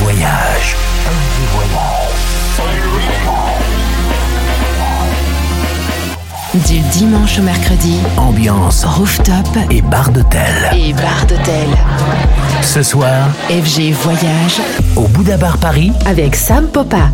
Voyage. Du dimanche au mercredi, Ambiance rooftop et bar d'hôtel. et bar d'hôtel. Ce soir, FG Voyage au Bouddha Bar Paris, avec Sam Popa.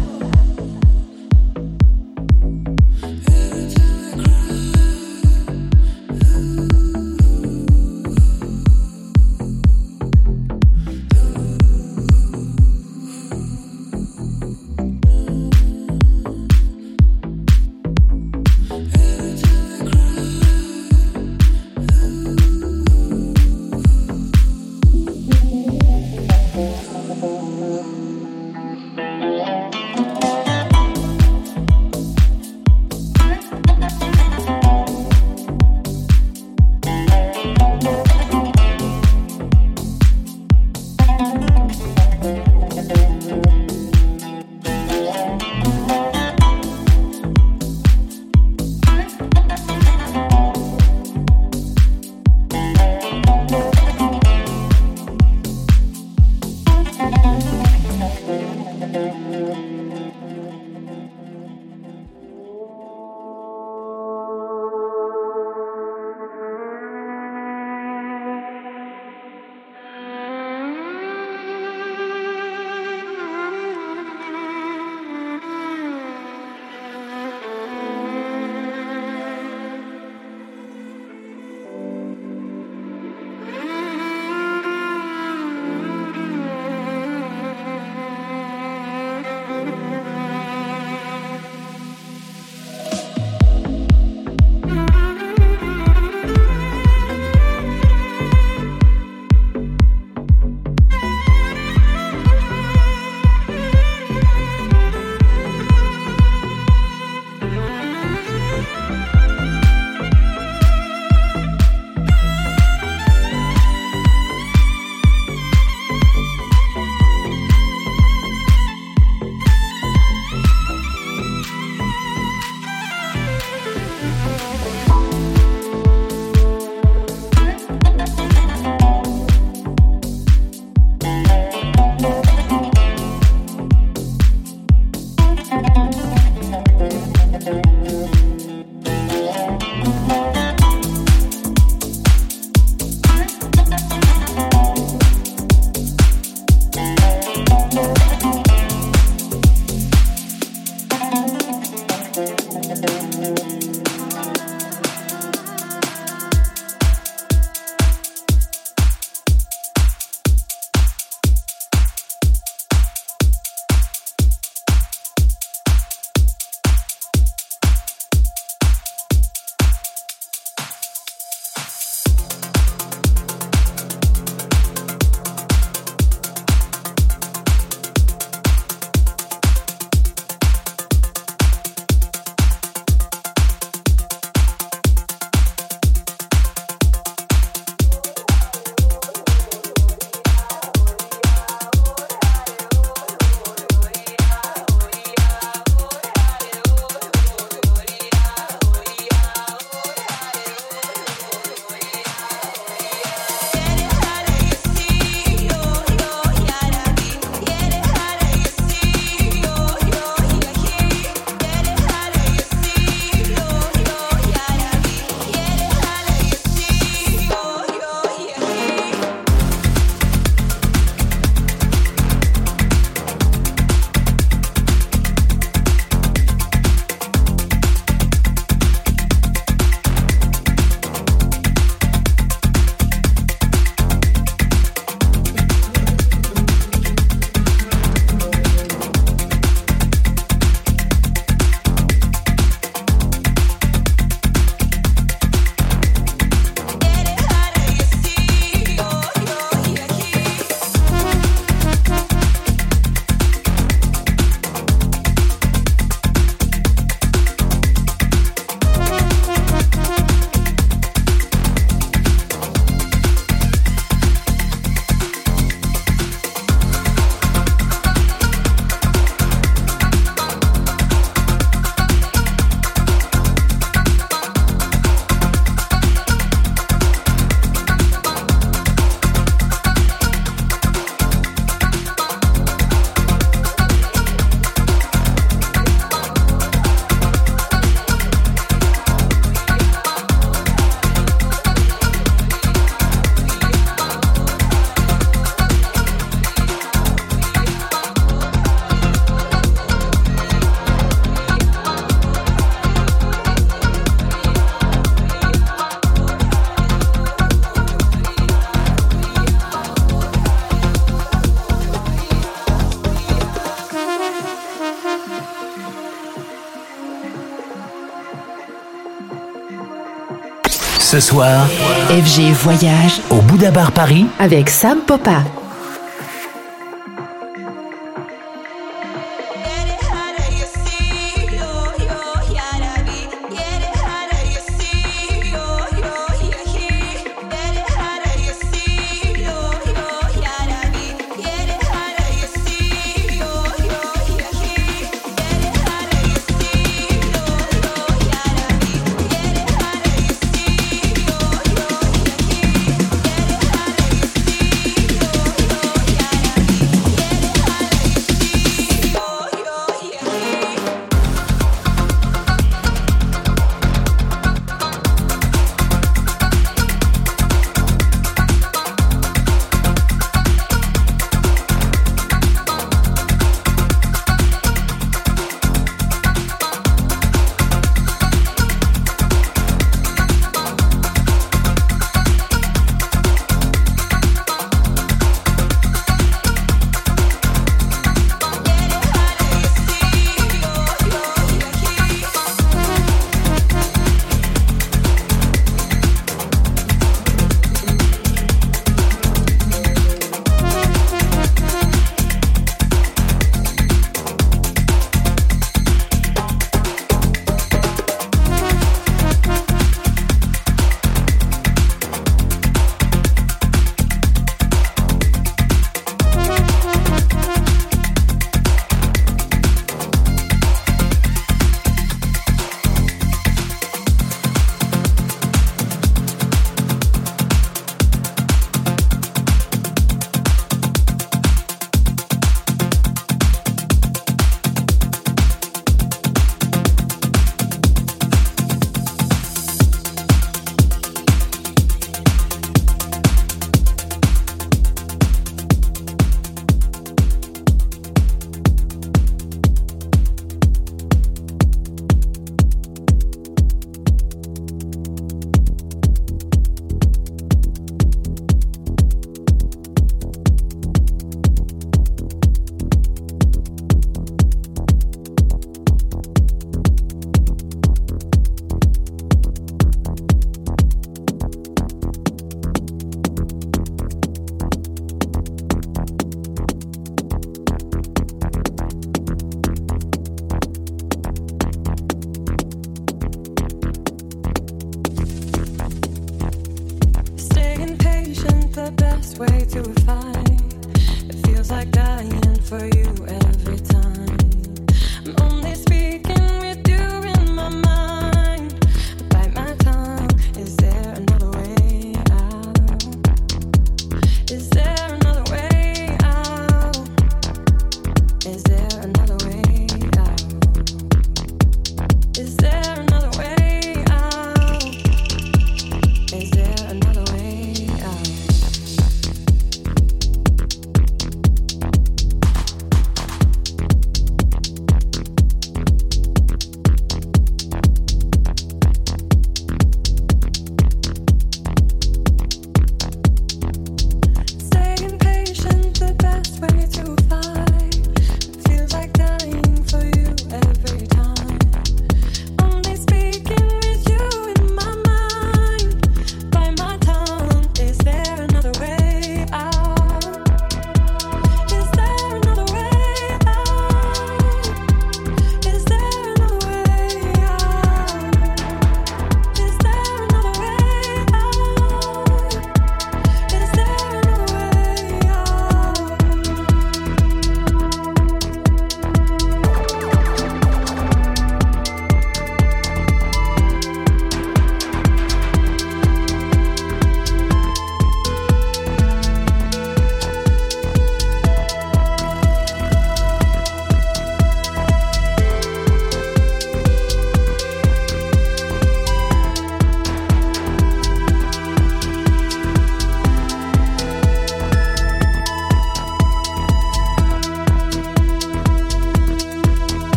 Ce soir, FG Voyage au Bouddha Bar Paris, avec Sam Popa.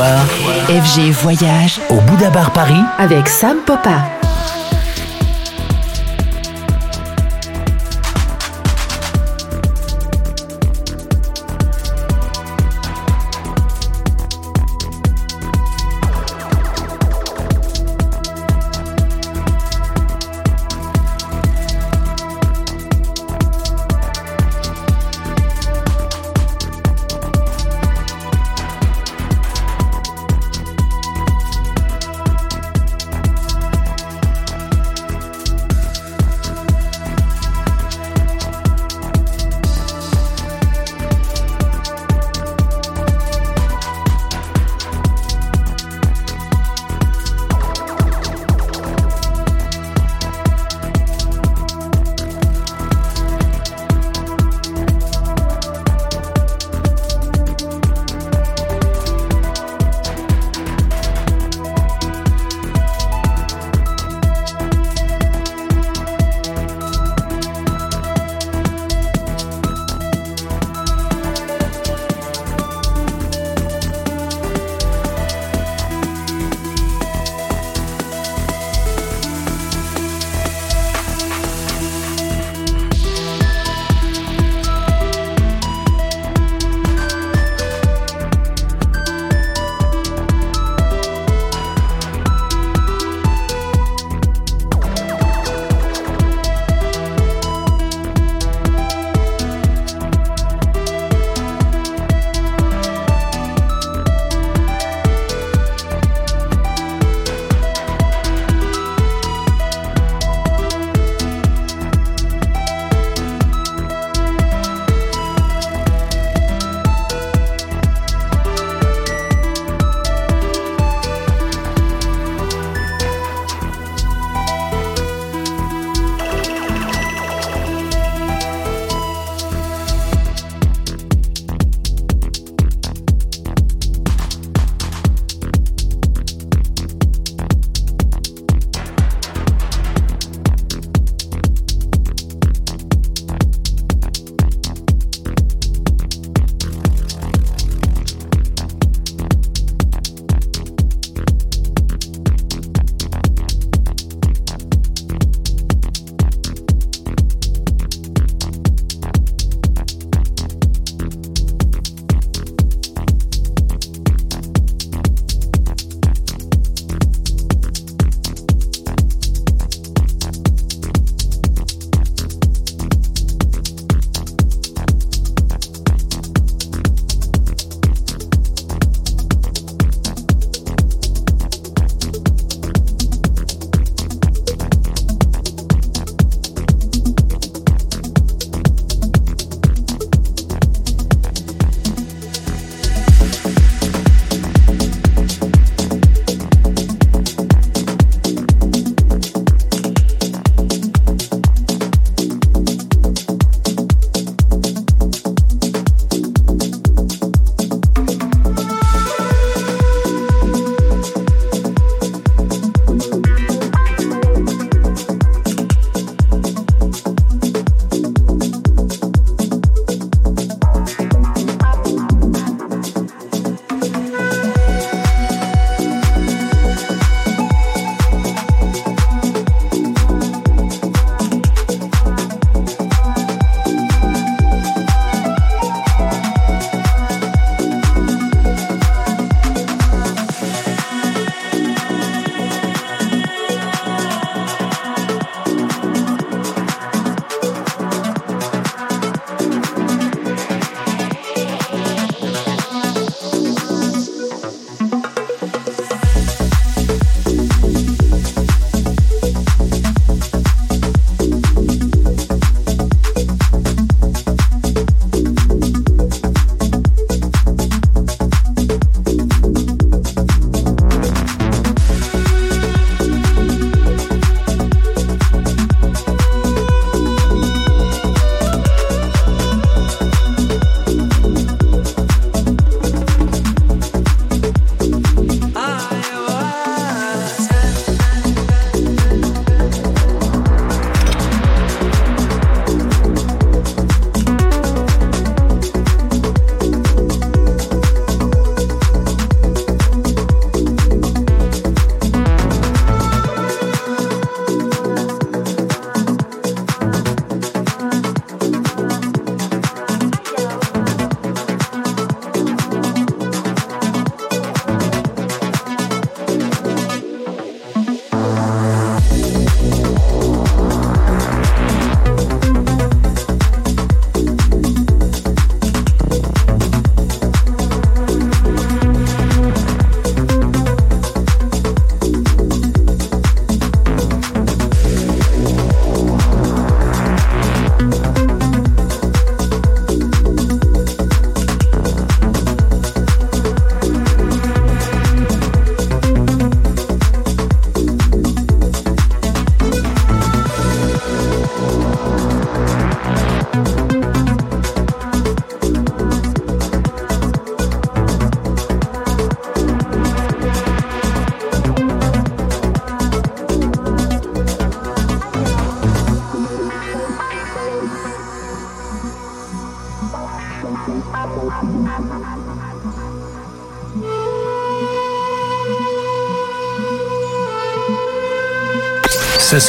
FG Voyage au Bouddha Bar Paris, avec Sam Popa.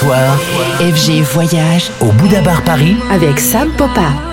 FG Voyage. Au Bouddha Bar Paris, avec Sam Popa.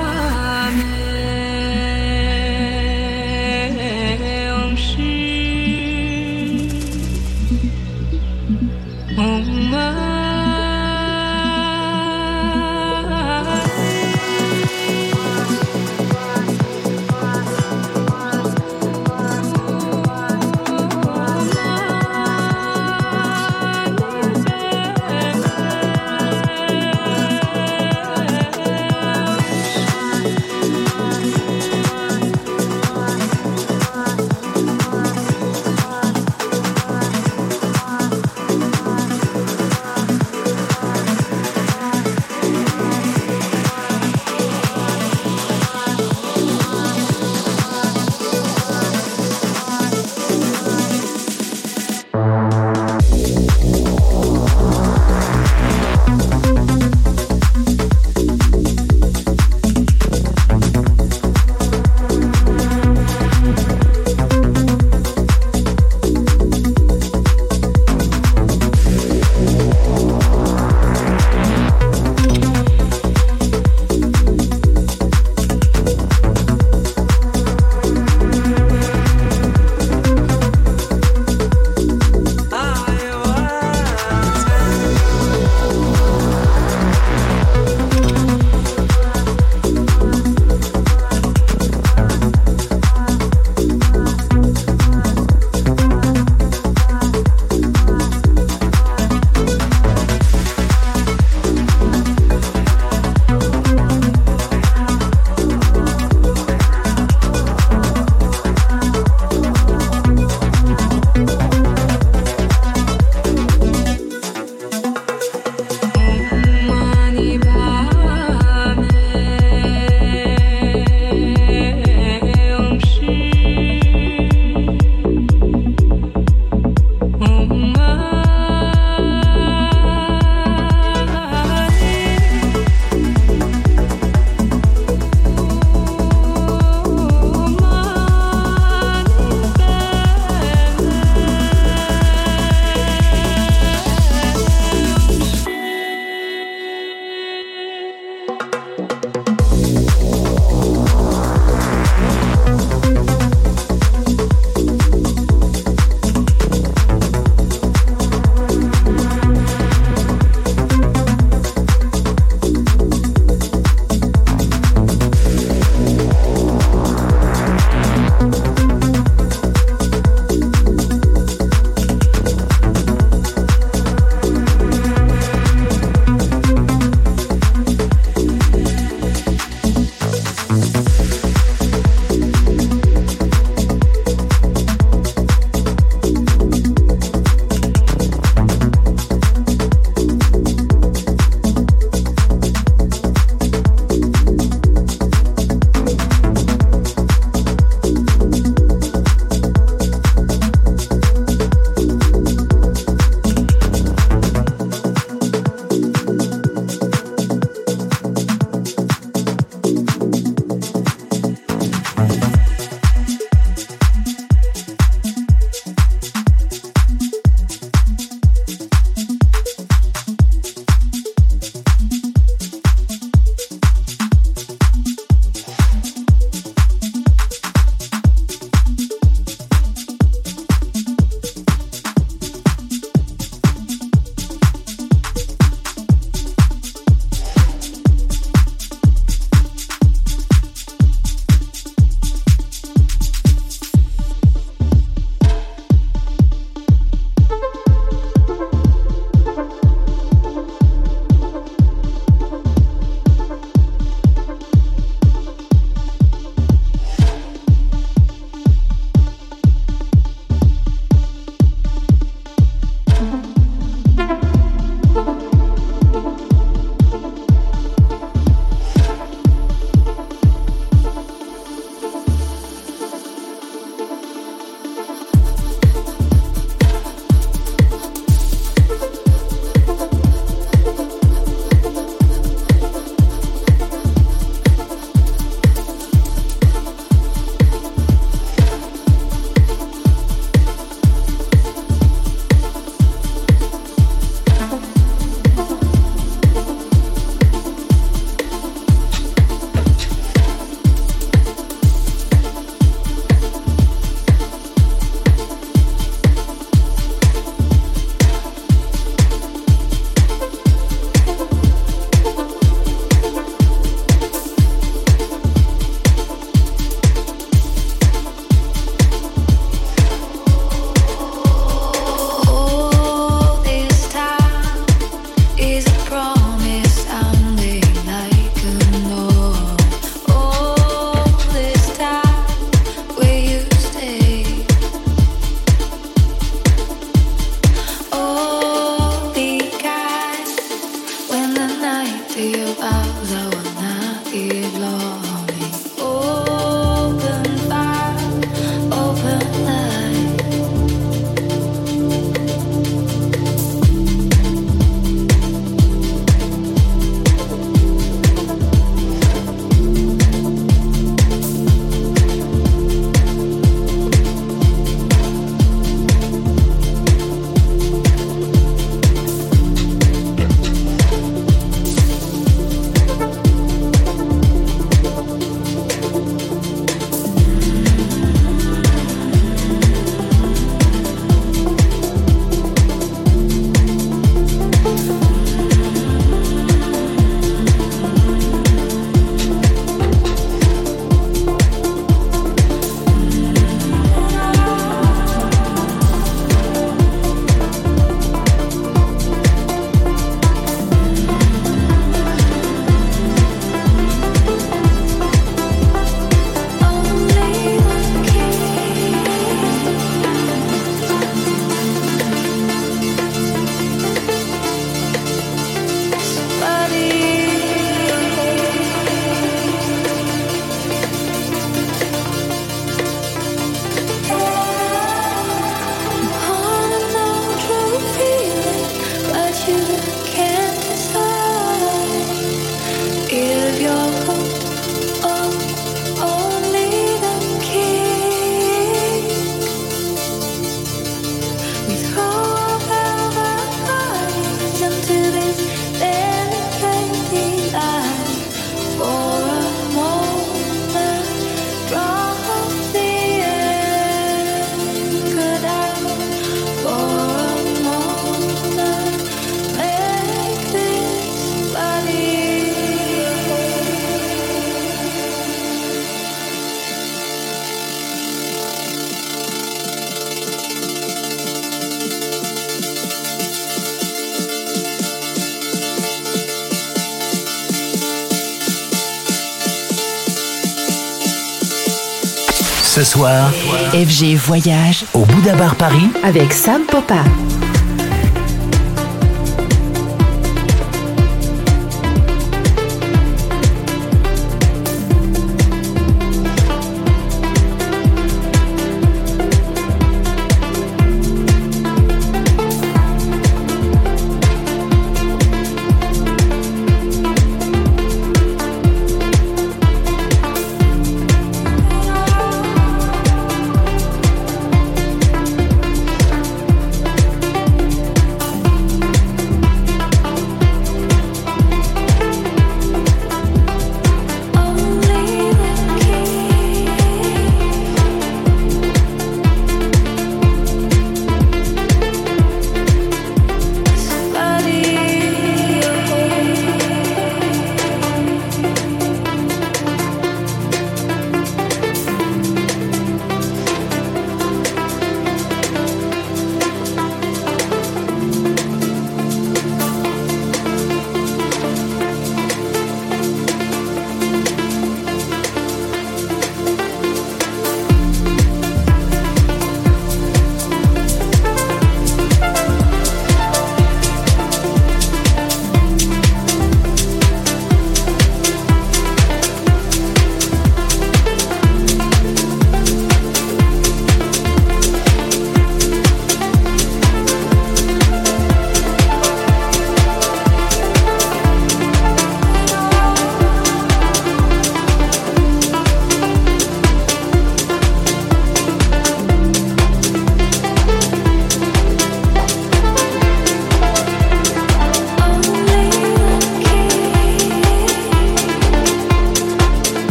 Ce soir, FG Voyage au Bouddha Bar Paris, avec Sam Popa.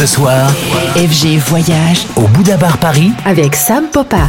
Ce soir, FG Voyage. Au Bouddha Bar Paris, avec Sam Popa.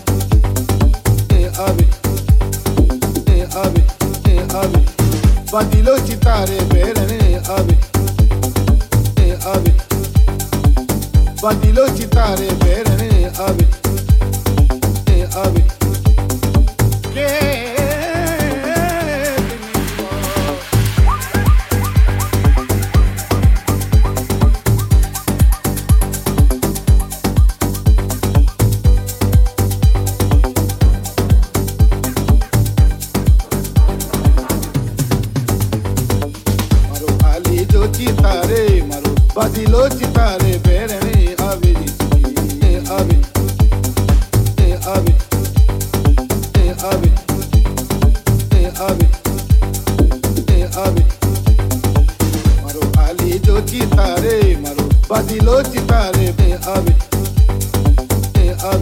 Bandilo chitare berene ave ave Bandilo chitare berene ave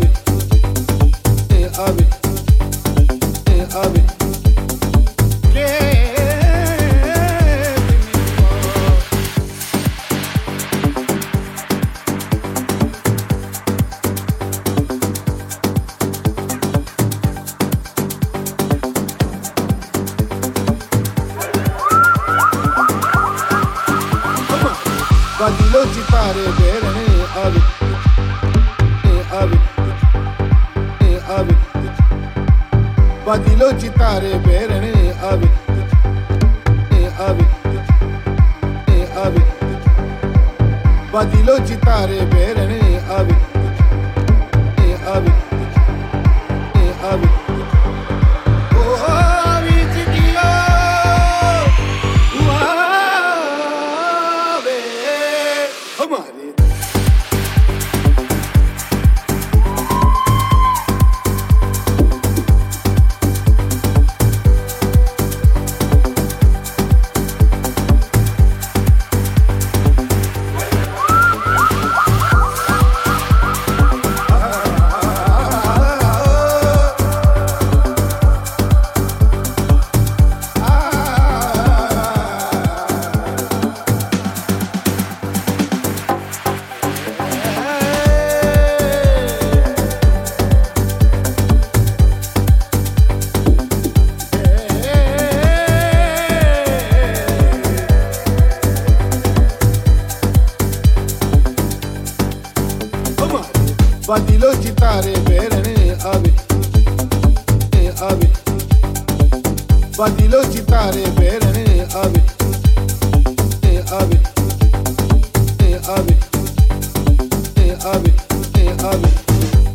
it.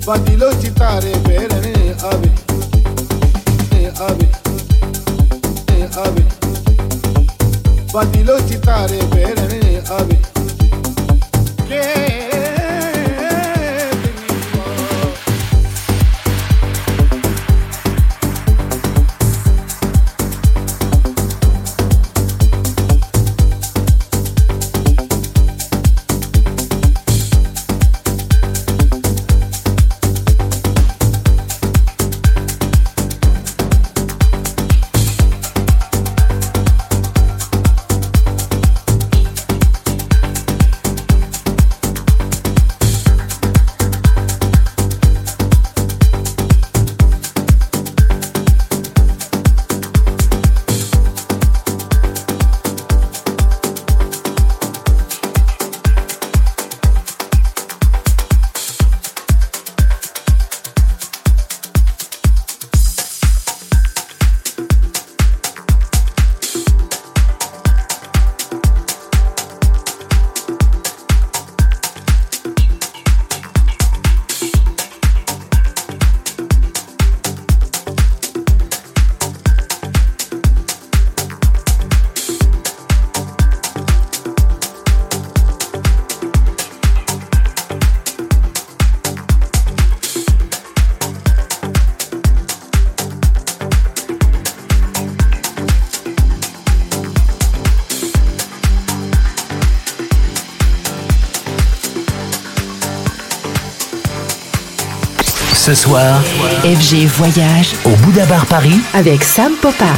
Bandilo chitare bere ne ave Ne ave Ne ave Bandilo chitare bere ne ave Ce soir, FG Voyage. Au Bouddha Bar Paris, avec Sam Popa.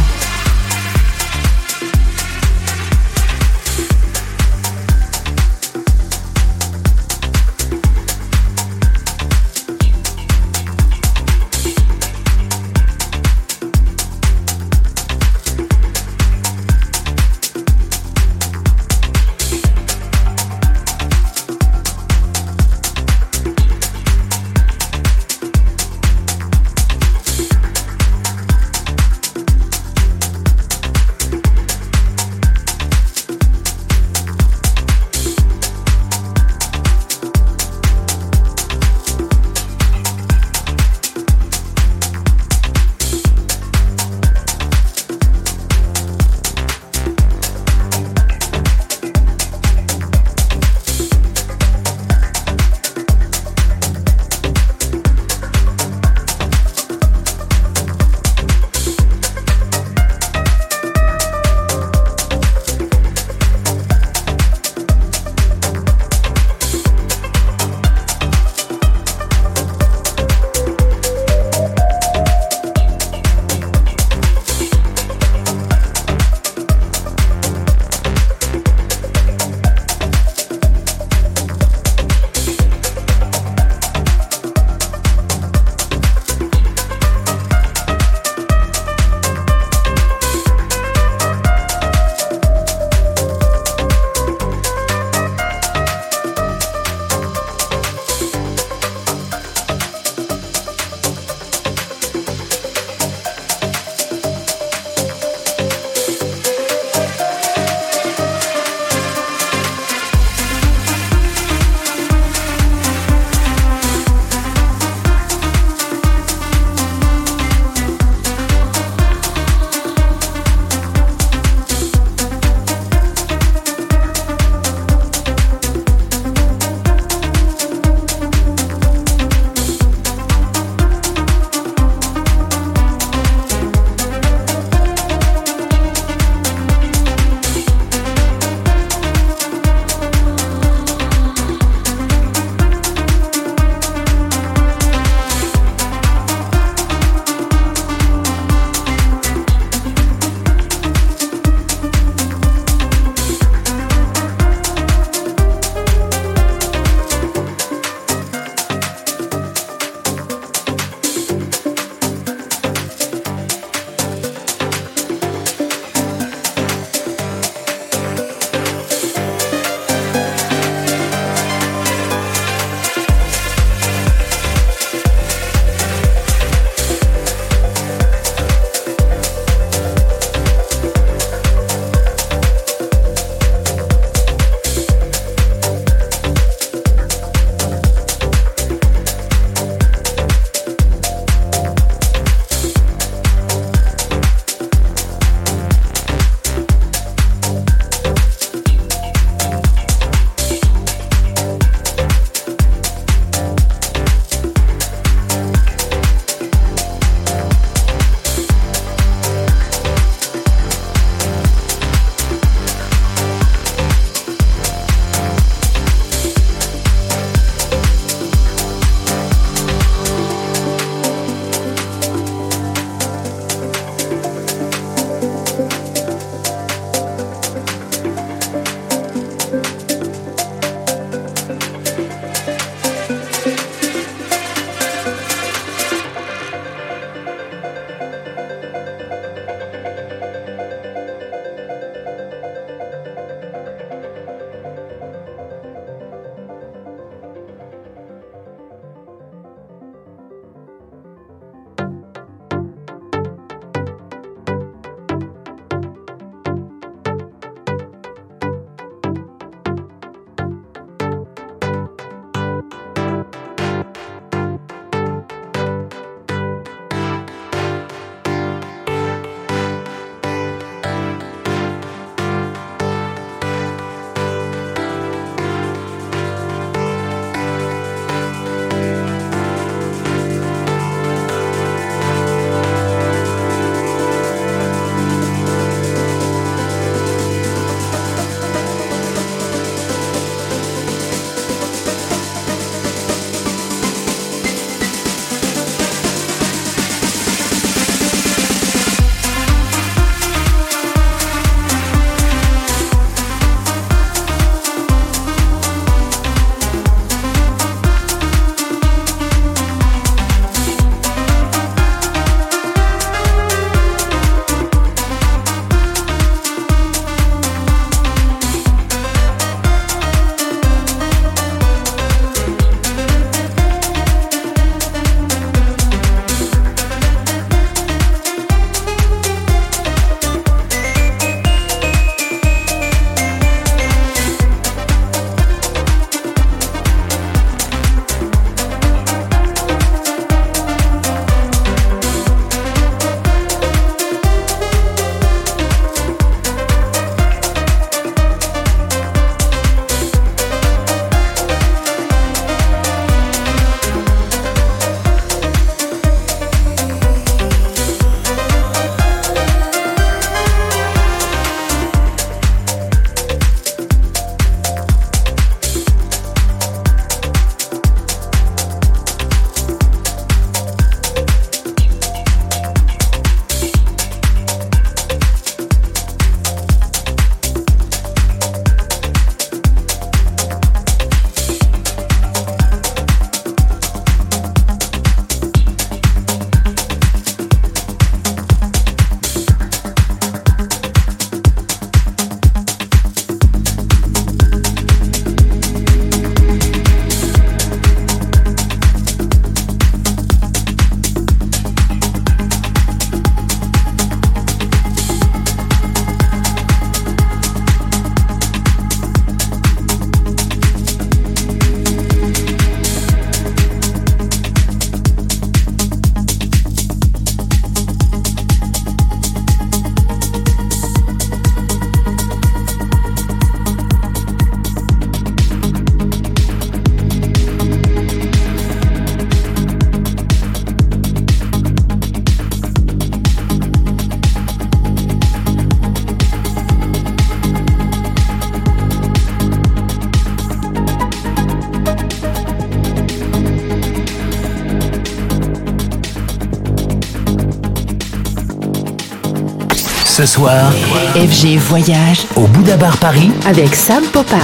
Ce soir, FG Voyage. Au Bouddha Bar Paris, avec Sam Popa.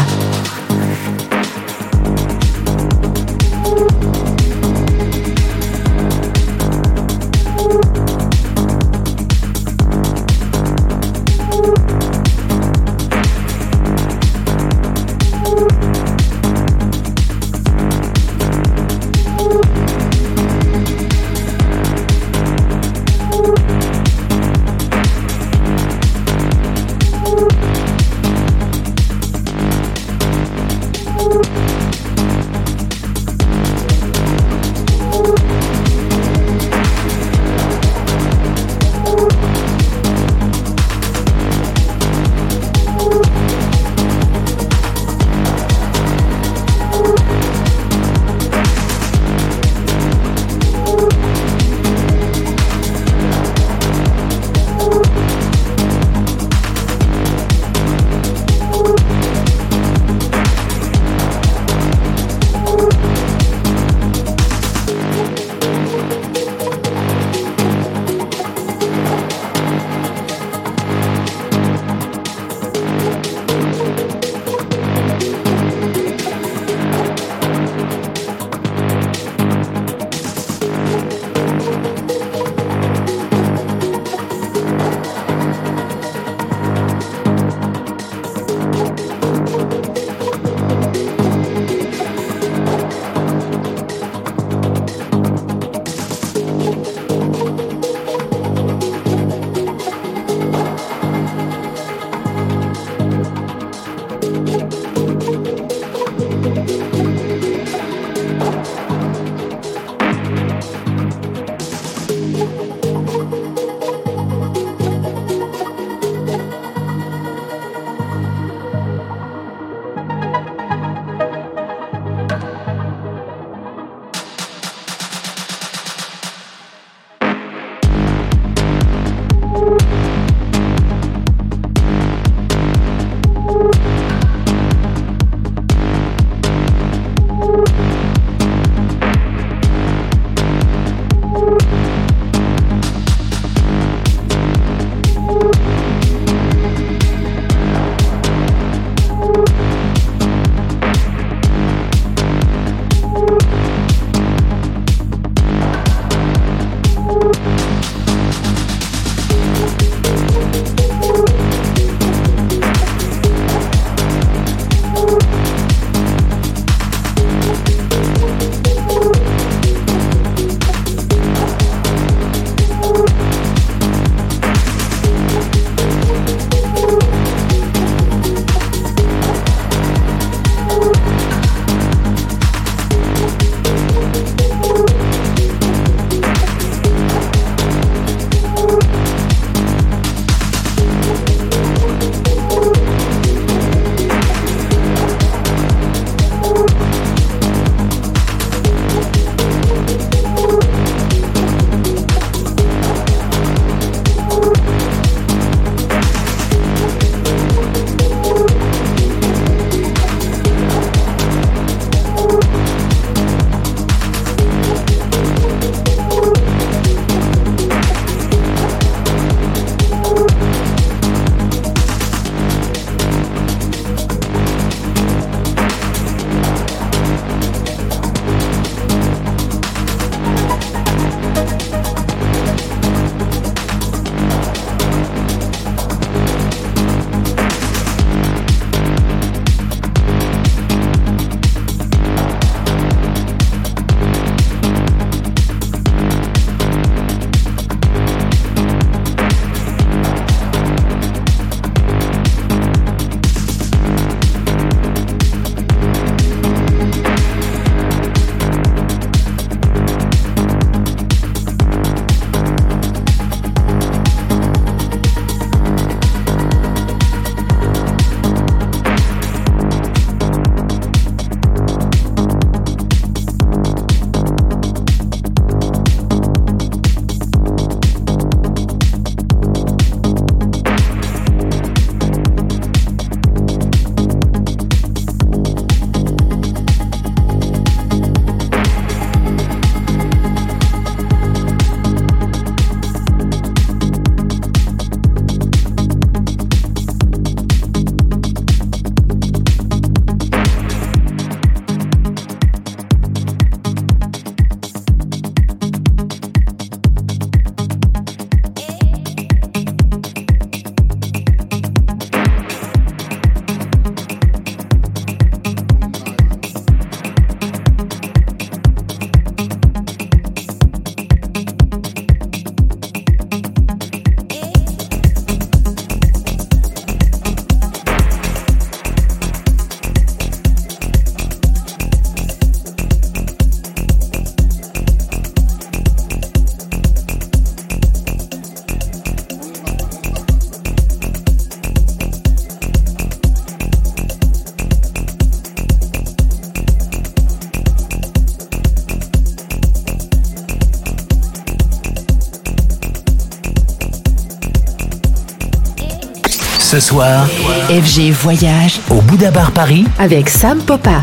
FG Voyage. Au Bouddha Bar Paris, avec Sam Popa.